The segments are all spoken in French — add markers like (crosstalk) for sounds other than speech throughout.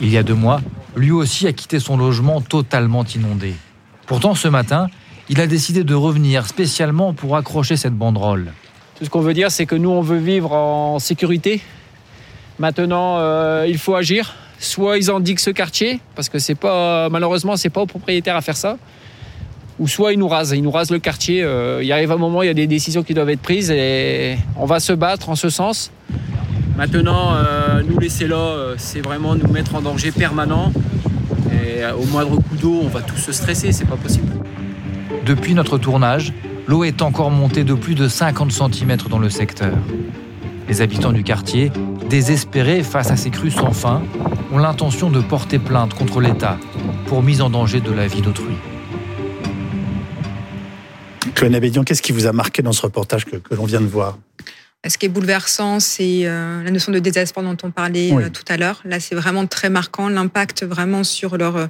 Il y a deux mois, lui aussi a quitté son logement totalement inondé. Pourtant, ce matin, il a décidé de revenir spécialement pour accrocher cette banderole. Tout ce qu'on veut dire, c'est que nous, on veut vivre en sécurité. Maintenant, euh, il faut agir. Soit ils endiguent ce quartier, parce que c'est pas, malheureusement, pas aux propriétaires à faire ça. Ou soit ils nous rasent, ils nous rasent le quartier. Euh, il arrive un moment, il y a des décisions qui doivent être prises et on va se battre en ce sens. Maintenant, euh, nous laisser là, c'est vraiment nous mettre en danger permanent. Et au moindre coup d'eau, on va tous se stresser, c'est pas possible. Depuis notre tournage, l'eau est encore montée de plus de 50 cm dans le secteur. Les habitants du quartier, désespérés face à ces crues sans fin, ont l'intention de porter plainte contre l'État pour mise en danger de la vie d'autrui. Chloé Abédian, qu'est-ce qui vous a marqué dans ce reportage que, l'on vient de voir? Ce qui est bouleversant, c'est euh, la notion de désespoir dont on parlait euh, tout à l'heure. Là, c'est vraiment très marquant, l'impact vraiment sur leur euh,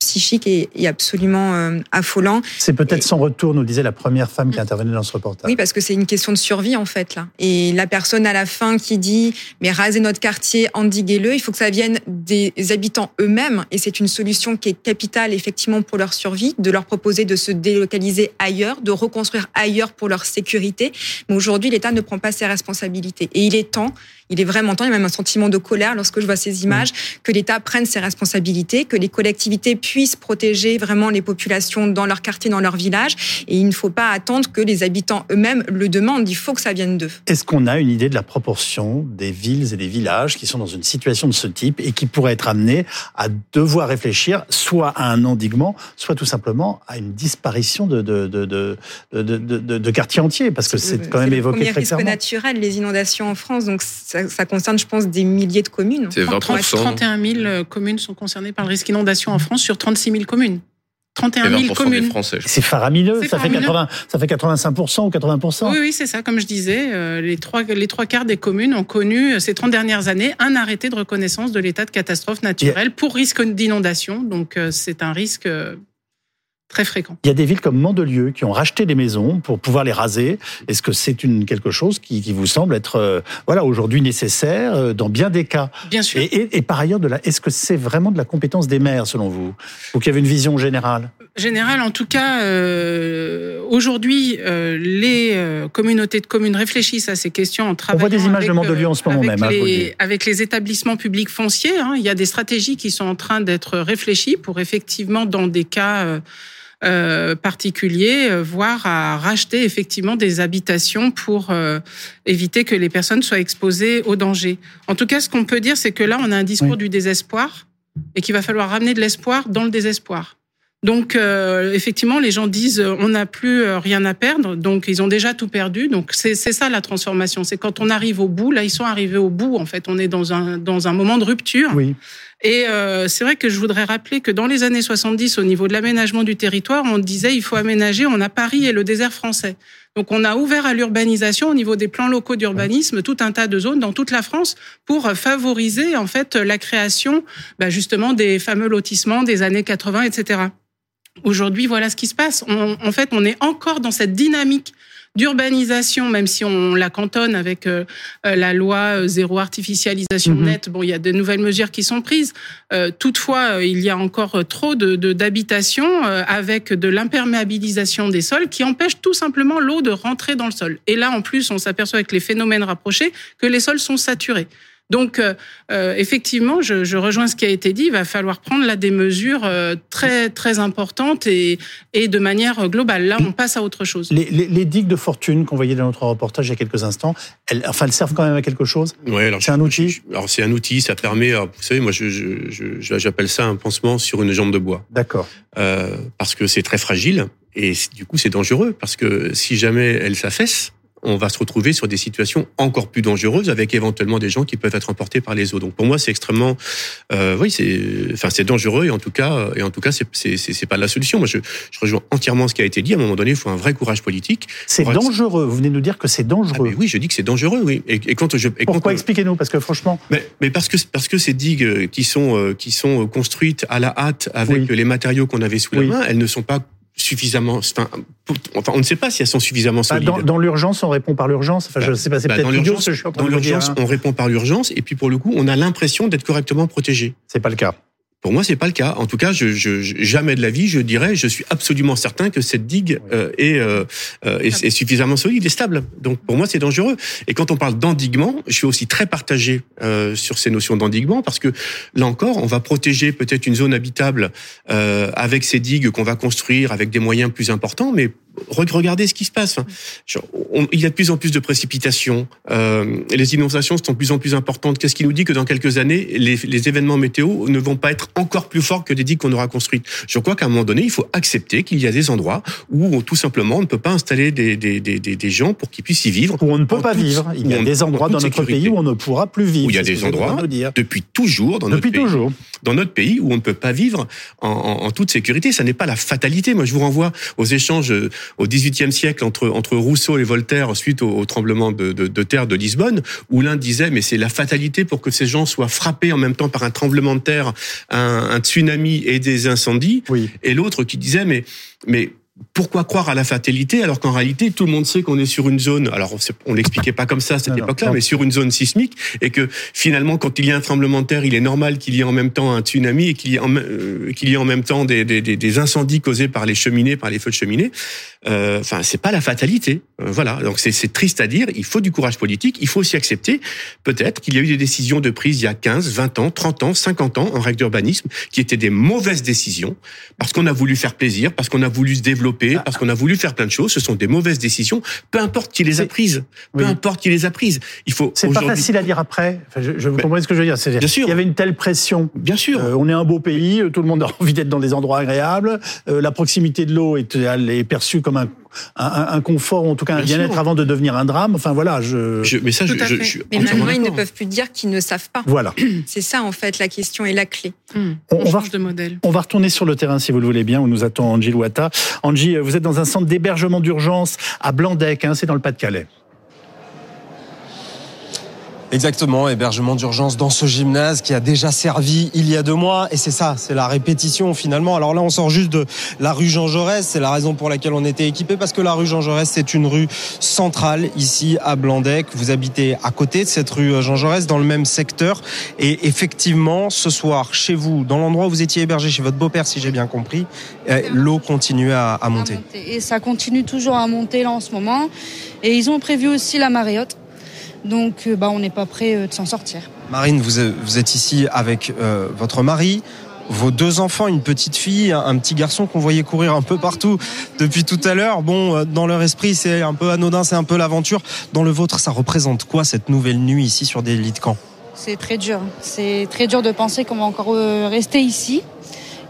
psychique est, absolument euh, affolant. C'est peut-être son retour, nous disait la première femme qui intervenait dans ce reportage. Oui, parce que c'est une question de survie en fait là. Et la personne à la fin qui dit mais rasez notre quartier, endiguez-le, il faut que ça vienne des habitants eux-mêmes et c'est une solution qui est capitale effectivement pour leur survie, de leur proposer de se délocaliser ailleurs, de reconstruire ailleurs pour leur sécurité. Mais aujourd'hui, l'État ne prend pas ses responsabilités et il est temps il est vraiment temps, il y a même un sentiment de colère lorsque je vois ces images, que l'État prenne ses responsabilités, que les collectivités puissent protéger vraiment les populations dans leur quartier, dans leur village. Et il ne faut pas attendre que les habitants eux-mêmes le demandent. Il faut que ça vienne d'eux. Est-ce qu'on a une idée de la proportion des villes et des villages qui sont dans une situation de ce type et qui pourraient être amenés à devoir réfléchir soit à un endiguement, soit tout simplement à une disparition de, de, de, de, quartiers entiers? Parce que c'est quand même évoqué très clairement. C'est naturel, les inondations en France. Donc ça, ça, concerne, je pense, des milliers de communes. C'est 31 000 euh, communes sont concernées par le risque d'inondation en France sur 36 000 communes. 31 000 communes. C'est faramineux, ça, Fait 80, ça fait 85% ou 80%. Oui, oui c'est ça. Comme je disais, euh, les trois, les trois quarts des communes ont connu euh, ces 30 dernières années un arrêté de reconnaissance de l'état de catastrophe naturelle pour risque d'inondation. Donc c'est un risque très fréquent. Il y a des villes comme Mandelieu qui ont racheté des maisons pour pouvoir les raser. Est-ce que c'est une quelque chose qui, vous semble être euh, voilà aujourd'hui nécessaire euh, dans bien des cas? Bien sûr. Et, par ailleurs, est-ce que c'est vraiment de la compétence des maires selon vous? Ou qu'il y avait une vision générale? Générale, en tout cas, euh, aujourd'hui, les communautés de communes réfléchissent à ces questions en travaillant. On voit des images de Mandelieu en ce moment même. Hein, les, avec les établissements publics fonciers, hein. il y a des stratégies qui sont en train d'être réfléchies pour effectivement, dans des cas euh, particuliers, euh, voire à racheter effectivement des habitations pour euh, éviter que les personnes soient exposées au danger. En tout cas, ce qu'on peut dire, c'est que là, on a un discours du désespoir et qu'il va falloir ramener de l'espoir dans le désespoir. Donc effectivement, les gens disent on n'a plus rien à perdre, donc ils ont déjà tout perdu. Donc c'est ça la transformation, c'est quand on arrive au bout. Là, ils sont arrivés au bout. En fait, on est dans un dans un moment de rupture. Oui. Et euh, c'est vrai que je voudrais rappeler que dans les années 70, au niveau de l'aménagement du territoire, on disait il faut aménager, on a Paris et le désert français. Donc on a ouvert à l'urbanisation au niveau des plans locaux d'urbanisme tout un tas de zones dans toute la France pour favoriser en fait la création bah, justement des fameux lotissements des années 80, etc. Aujourd'hui, voilà ce qui se passe. en fait, on est encore dans cette dynamique d'urbanisation, même si on la cantonne avec euh, euh, la loi euh, zéro artificialisation mhm. nette. Bon, il y a de nouvelles mesures qui sont prises. toutefois, il y a encore trop de d'habitations avec de l'imperméabilisation des sols qui empêche tout simplement l'eau de rentrer dans le sol. Et là, en plus, on s'aperçoit avec les phénomènes rapprochés que les sols sont saturés. Donc, euh, euh, effectivement, je, je, rejoins ce qui a été dit. Il va falloir prendre là des mesures euh, très très importantes et, et de manière globale. Là, on passe à autre chose. Les, les, les digues de fortune qu'on voyait dans notre reportage il y a quelques instants, elles, enfin, elles servent quand même à quelque chose? Oui, alors c'est un outil? Alors c'est un outil, ça permet. vous savez, moi, je, je, j'appelle ça un pansement sur une jambe de bois. D'accord. Euh, parce que c'est très fragile et du coup, c'est dangereux parce que si jamais elle s'affaisse on va se retrouver sur des situations encore plus dangereuses avec éventuellement des gens qui peuvent être emportés par les eaux. Donc pour moi, c'est extrêmement, euh, oui, c'est, enfin, c'est dangereux et en tout cas, et en tout cas, c'est c'est pas la solution. Moi, je, je rejoins entièrement ce qui a été dit. À un moment donné, il faut un vrai courage politique. C'est dangereux. Vous venez de nous dire que c'est dangereux. Ah, oui, je dis que c'est dangereux. Oui. Et, quand je, et pourquoi expliquez-nous? Parce que franchement, mais, mais, parce que parce que ces digues qui sont qui sont construites à la hâte avec les matériaux qu'on avait sous la main, elles ne sont pas suffisamment. Enfin, on ne sait pas si elles sont suffisamment bah, solides. dans, dans l'urgence, on répond par l'urgence. Enfin, je Bah, sais pas, c'est bah, peut-être dans idiot l'urgence, ce que je suis en train dans l'urgence, hein. on répond par l'urgence, et puis pour le coup, on a l'impression d'être correctement protégé. C'est pas le cas. Pour moi, c'est pas le cas. En tout cas, je, je, jamais de la vie, je dirais, je suis absolument certain que cette digue euh, est, euh, euh, est, est suffisamment solide et stable. Donc, pour moi, c'est dangereux. Et quand on parle d'endiguement, je suis aussi très partagé euh, sur ces notions d'endiguement parce que là encore, on va protéger peut-être une zone habitable euh, avec ces digues qu'on va construire avec des moyens plus importants, mais regardez ce qui se passe. Enfin, genre, on- il y a de plus en plus de précipitations. Euh, les inondations sont de plus en plus importantes. Qu'est-ce qui nous dit que dans quelques années, les, les événements météo ne vont pas être encore plus forts que les digues qu'on aura construites Je crois qu'à un moment donné, il faut accepter qu'il y a des endroits où on- tout simplement on ne peut pas installer des, des, des, des, des gens pour qu'ils puissent y vivre. Où on ne peut pas toute- vivre. Il y a des en endroits dans notre sécurité. pays où on ne pourra plus vivre. Où il y a des endroits. Depuis toujours dans notre Depuis pays, toujours. dans notre pays où on ne peut pas vivre en, en, en toute sécurité. Ça n'est pas la fatalité. Moi, je vous renvoie aux échanges au XVIIIe siècle entre, entre Rousseau et Voltaire suite au, au tremblement de, de, de terre de Lisbonne, où l'un disait mais c'est la fatalité pour que ces gens soient frappés en même temps par un tremblement de terre, un, un tsunami et des incendies, Oui. et l'autre qui disait mais mais pourquoi croire à la fatalité alors qu'en réalité tout le monde sait qu'on est sur une zone alors on l'expliquait pas comme ça à cette époque-là mais sur une zone sismique et que finalement quand il y a un tremblement de terre il est normal qu'il y ait en même temps un tsunami et qu'il y ait en, euh, qu'il y ait en même temps des, des, des, des incendies causés par les cheminées par les feux de cheminée. Euh, enfin c'est pas la fatalité. Euh, voilà. Donc c'est c'est triste à dire. Il faut du courage politique. Il faut aussi accepter peut-être qu'il y a eu des décisions de prise il y a 15 20 ans 30 ans 50 ans en règle d'urbanisme qui étaient des mauvaises décisions parce qu'on a voulu faire plaisir, parce qu'on a voulu se développer, parce qu'on a voulu faire plein de choses. Ce sont des mauvaises décisions, peu importe qui les a prises. Peu Oui. importe qui les a prises. Il faut C'est pas facile à dire après. Enfin, je, je vous Mais- comprenez ce que je veux dire. Bien sûr. Il y avait une telle pression. Bien sûr. Euh, on est un beau pays, euh, tout le monde a (laughs) envie d'être dans des endroits agréables. Euh, la proximité de l'eau est perçue comme un, un, un confort, ou en tout cas un Bien bien-être avant de devenir un drame. Enfin voilà, je. Je- mais ça, je, Tout à je- fait. je suis Mais maintenant, ils ne peuvent plus dire qu'ils ne savent pas. Voilà. (clears throat) C'est ça, en fait, la question et la clé. Hum, On- on, on va- change de modèle. On va retourner sur le terrain si vous le voulez bien, où nous attend Angie Louata. Angie, vous êtes dans un centre d'hébergement d'urgence à Blandec, hein, c'est dans le Pas-de-Calais. Exactement, hébergement d'urgence dans ce gymnase qui a déjà servi il y a deux mois. Et c'est ça, c'est la répétition finalement. Alors là, on sort juste de la rue Jean Jaurès. C'est la raison pour laquelle on était équipé parce que la rue Jean Jaurès, c'est une rue centrale ici à Blandec. Vous habitez à côté de cette rue Jean Jaurès, dans le même secteur. Et effectivement, ce soir, chez vous, dans l'endroit où vous étiez hébergé, chez votre beau-père, si j'ai bien compris, euh, l'eau continue à, à monter. à monter. Et ça continue toujours à monter là en ce moment. Et ils ont prévu aussi la marée haute. Donc euh, bah, on n'est pas prêt euh, de s'en sortir. Marine, vous êtes, ici avec euh, votre mari, vos deux enfants, une petite fille, un, petit garçon qu'on voyait courir un peu partout depuis tout à l'heure. Bon, dans leur esprit, c'est un peu anodin, c'est un peu l'aventure. Dans le vôtre, ça représente quoi cette nouvelle nuit ici sur des lits de camp? C'est très dur. C'est très dur de penser qu'on va encore rester ici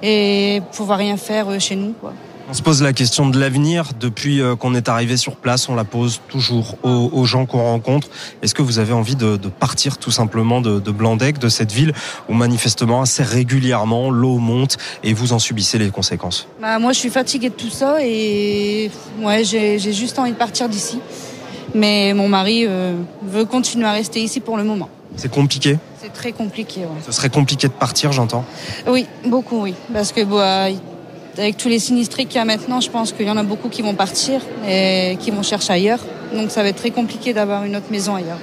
et pouvoir rien faire chez nous. Quoi. On se pose la question de l'avenir depuis euh, qu'on est arrivé sur place. On la pose toujours aux, aux gens qu'on rencontre. Est-ce que vous avez envie de, de partir tout simplement de, de Blandec, de cette ville où manifestement assez régulièrement l'eau monte et vous en subissez les conséquences? Bah, moi je suis fatiguée de tout ça et ouais, j'ai j'ai juste envie de partir d'ici. Mais mon mari euh, veut continuer à rester ici pour le moment. C'est compliqué? C'est très compliqué. ouais. Ce serait compliqué de partir, j'entends? Oui, beaucoup, oui. Parce que bah, avec tous les sinistrés qu'il y a maintenant, je pense qu'il y en a beaucoup qui vont partir et qui vont chercher ailleurs. Donc ça va être très compliqué d'avoir une autre maison ailleurs.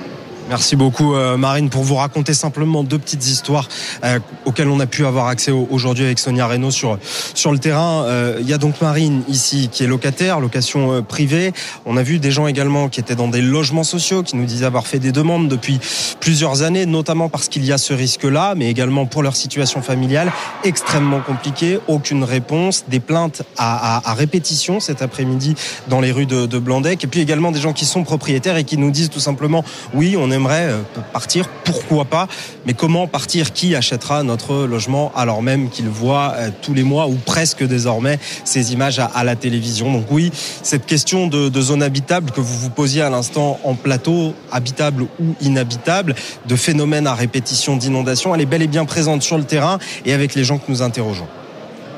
Merci beaucoup euh, Marine pour vous raconter simplement deux petites histoires euh, auxquelles on a pu avoir accès au- aujourd'hui avec Sonia Reynaud sur sur le terrain. Euh, Il y a donc Marine ici qui est locataire, location privée. On a vu des gens également qui étaient dans des logements sociaux qui nous disaient avoir fait des demandes depuis plusieurs années, notamment parce qu'il y a ce risque-là, mais également pour leur situation familiale extrêmement compliquée. Aucune réponse, des plaintes à, à- à répétition cet après-midi dans les rues de, de Blandec, et puis également des gens qui sont propriétaires et qui nous disent tout simplement oui, on aimerait euh, partir, pourquoi pas, mais comment partir? Qui achètera notre logement alors même qu'il voit euh, tous les mois ou presque désormais ces images à, la télévision? Donc oui, cette question de, de zone habitable que vous vous posiez à l'instant en plateau, habitable ou inhabitable, de phénomènes à répétition d'inondations, elle est bel et bien présente sur le terrain et avec les gens que nous interrogeons.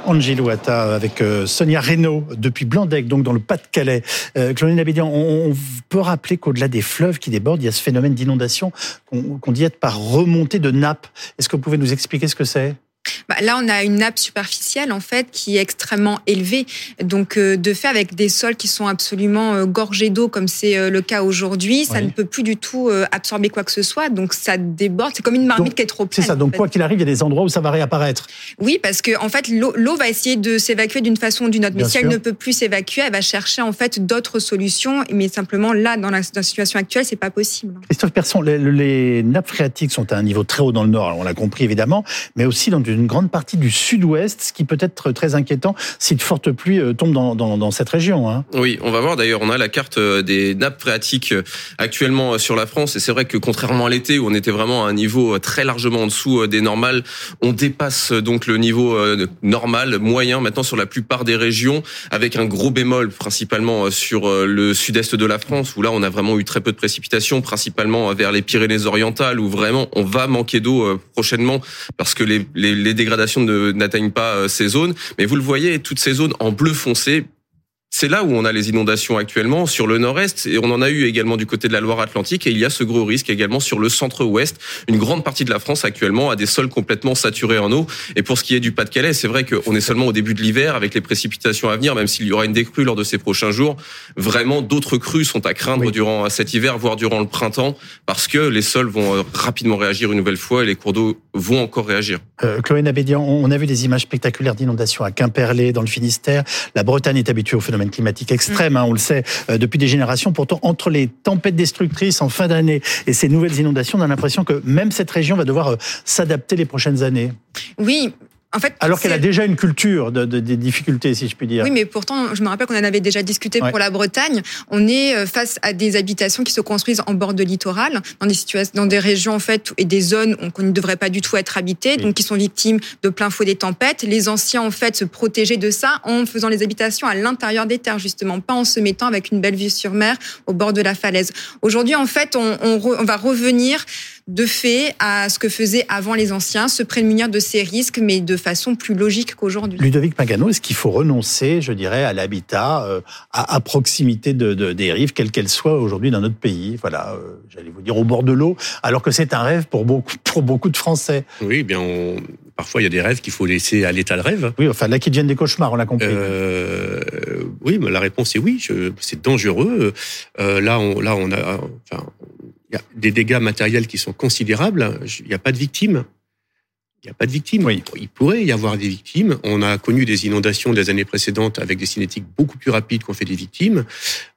Angie Louata avec euh, Sonia Reynaud depuis Blandec, donc dans le Pas-de-Calais. Euh, Claudine Abédian, on, peut rappeler qu'au-delà des fleuves qui débordent, il y a ce phénomène d'inondation qu'on qu'on dit être par remontée de nappes. Est-ce que vous pouvez nous expliquer ce que c'est? Bah, là, on a une nappe superficielle en fait qui est extrêmement élevée. Donc, euh, de fait, avec des sols qui sont absolument euh, gorgés d'eau, comme c'est euh, le cas aujourd'hui, ça Oui. ne peut plus du tout absorber quoi que ce soit. Donc, ça déborde. C'est comme une marmite Donc, qui est trop pleine. C'est ça. Donc, en fait. quoi qu'il arrive, il y a des endroits où ça va réapparaître. Oui, parce que en fait, l'eau va essayer de s'évacuer d'une façon ou d'une autre. Mais si elle ne peut plus s'évacuer, elle va chercher en fait d'autres solutions. Mais simplement là, dans la, dans la situation actuelle, c'est pas possible. Christophe Persson, les, les nappes phréatiques sont à un niveau très haut dans le nord, alors on l'a compris évidemment, mais aussi dans une grande partie du sud-ouest, ce qui peut être très inquiétant si de fortes pluies euh, tombent dans, cette région. hein. Oui, on va voir d'ailleurs, on a la carte euh, des nappes phréatiques euh, actuellement sur la France et c'est vrai que contrairement à l'été où on était vraiment à un niveau très largement en dessous des normales, on dépasse donc le niveau normal, moyen maintenant sur la plupart des régions avec un gros bémol principalement sur le sud-est de la France où là on a vraiment eu très peu de précipitations, principalement vers les Pyrénées-Orientales où vraiment on va manquer d'eau prochainement parce que les, les dégradations ne- n'atteignent pas euh, ces zones. Mais vous le voyez, toutes ces zones en bleu foncé, c'est là où on a les inondations actuellement sur le nord-est et on en a eu également du côté de la Loire-Atlantique et il y a ce gros risque également sur le centre-ouest. Une grande partie de la France actuellement a des sols complètement saturés en eau et pour ce qui est du Pas-de-Calais, c'est vrai qu'on est seulement au début de l'hiver avec les précipitations à venir, même s'il y aura une décrue lors de ces prochains jours. Vraiment, d'autres crues sont à craindre Oui. durant cet hiver, voire durant le printemps, parce que les sols vont euh, rapidement réagir une nouvelle fois et les cours d'eau vont encore réagir. Euh, Chloé Nabédian, on a vu des images spectaculaires d'inondations à Quimperlé, dans le Finistère. La Bretagne est habituée aux phénomènes climatiques extrêmes, hein, on le sait, euh, depuis des générations. Pourtant, entre les tempêtes destructrices en fin d'année et ces nouvelles inondations, on a l'impression que même cette région va devoir euh, s'adapter les prochaines années. Oui. En fait, Alors qu'elle a déjà une culture de, de- des difficultés, si je puis dire. Oui, mais pourtant, je me rappelle qu'on en avait déjà discuté Ouais. pour la Bretagne. On est euh, face à des habitations qui se construisent en bord de littoral, dans des situations, dans des régions en fait et des zones qu'on ne devrait pas du tout être habitées, Oui. donc qui sont victimes de plein fouet des tempêtes. Les anciens en fait se protégeaient de ça en faisant les habitations à l'intérieur des terres justement, pas en se mettant avec une belle vue sur mer au bord de la falaise. Aujourd'hui, en fait, on, on re- on va revenir de fait à ce que faisaient avant les anciens, se prémunir de ces risques, mais de façon plus logique qu'aujourd'hui. Ludovic Pagano, est-ce qu'il faut renoncer, je dirais, à l'habitat euh, à, à proximité de, de- des rives, quelles qu'elles soient aujourd'hui dans notre pays? Voilà, euh, j'allais vous dire au bord de l'eau, alors que c'est un rêve pour beaucoup, pour beaucoup de Français. Oui, eh bien, on- parfois il y a des rêves qu'il faut laisser à l'état de rêve. Oui, enfin là qui deviennent des cauchemars, on l'a compris. Euh, oui, mais la réponse est oui. je- C'est dangereux. Euh, là, on, là, on a, enfin, il y a des dégâts matériels qui sont considérables. Il n'y a pas de victimes. Il n'y a pas de victimes. Oui. Il pourrait y avoir des victimes. On a connu des inondations des années précédentes avec des cinétiques beaucoup plus rapides qu'on fait des victimes.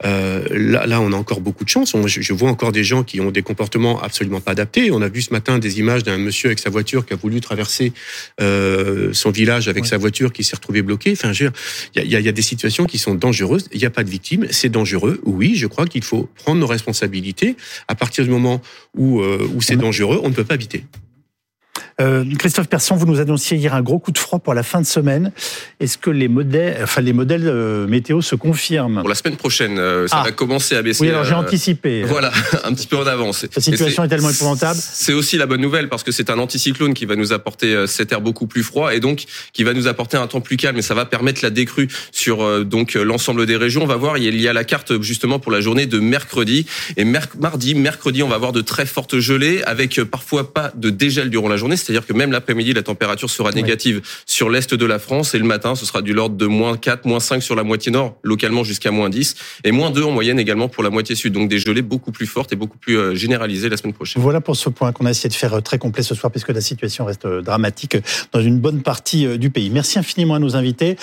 Euh, là, là, on a encore beaucoup de chance. On- je, vois encore des gens qui ont des comportements absolument pas adaptés. On a vu ce matin des images d'un monsieur avec sa voiture qui a voulu traverser euh, son village avec Oui. sa voiture qui s'est retrouvé bloqué. Enfin, il y a, y a- y a des situations qui sont dangereuses. Il n'y a pas de victimes. C'est dangereux. Oui, je crois qu'il faut prendre nos responsabilités. À partir du moment où, euh, où c'est dangereux, on ne peut pas habiter. Euh, Christophe Persson, vous nous annonciez hier un gros coup de froid pour la fin de semaine. Est-ce que les modèles, enfin les modèles euh, météo se confirment Pour la semaine prochaine, euh, ça Ah. va commencer à baisser. Oui, alors j'ai anticipé. Voilà, (laughs) un petit peu en avance. La situation Et est tellement épouvantable. C'est aussi la bonne nouvelle parce que c'est un anticyclone qui va nous apporter cet air beaucoup plus froid et donc qui va nous apporter un temps plus calme et ça va permettre la décrue sur donc l'ensemble des régions. On va voir, il y a la carte justement pour la journée de mercredi et merc- mardi, mercredi, on va avoir de très fortes gelées avec parfois pas de dégel durant la journée, c'est-à-dire que même l'après-midi, la température sera Ouais. négative sur l'est de la France et le matin, ce sera du l'ordre de moins 4, moins 5 sur la moitié nord, localement jusqu'à moins 10 et moins 2 en moyenne également pour la moitié sud. Donc des gelées beaucoup plus fortes et beaucoup plus euh, généralisées la semaine prochaine. Voilà pour ce point qu'on a essayé de faire euh, très complet ce soir, puisque la situation reste euh, dramatique dans une bonne partie du pays. Merci infiniment à nos invités.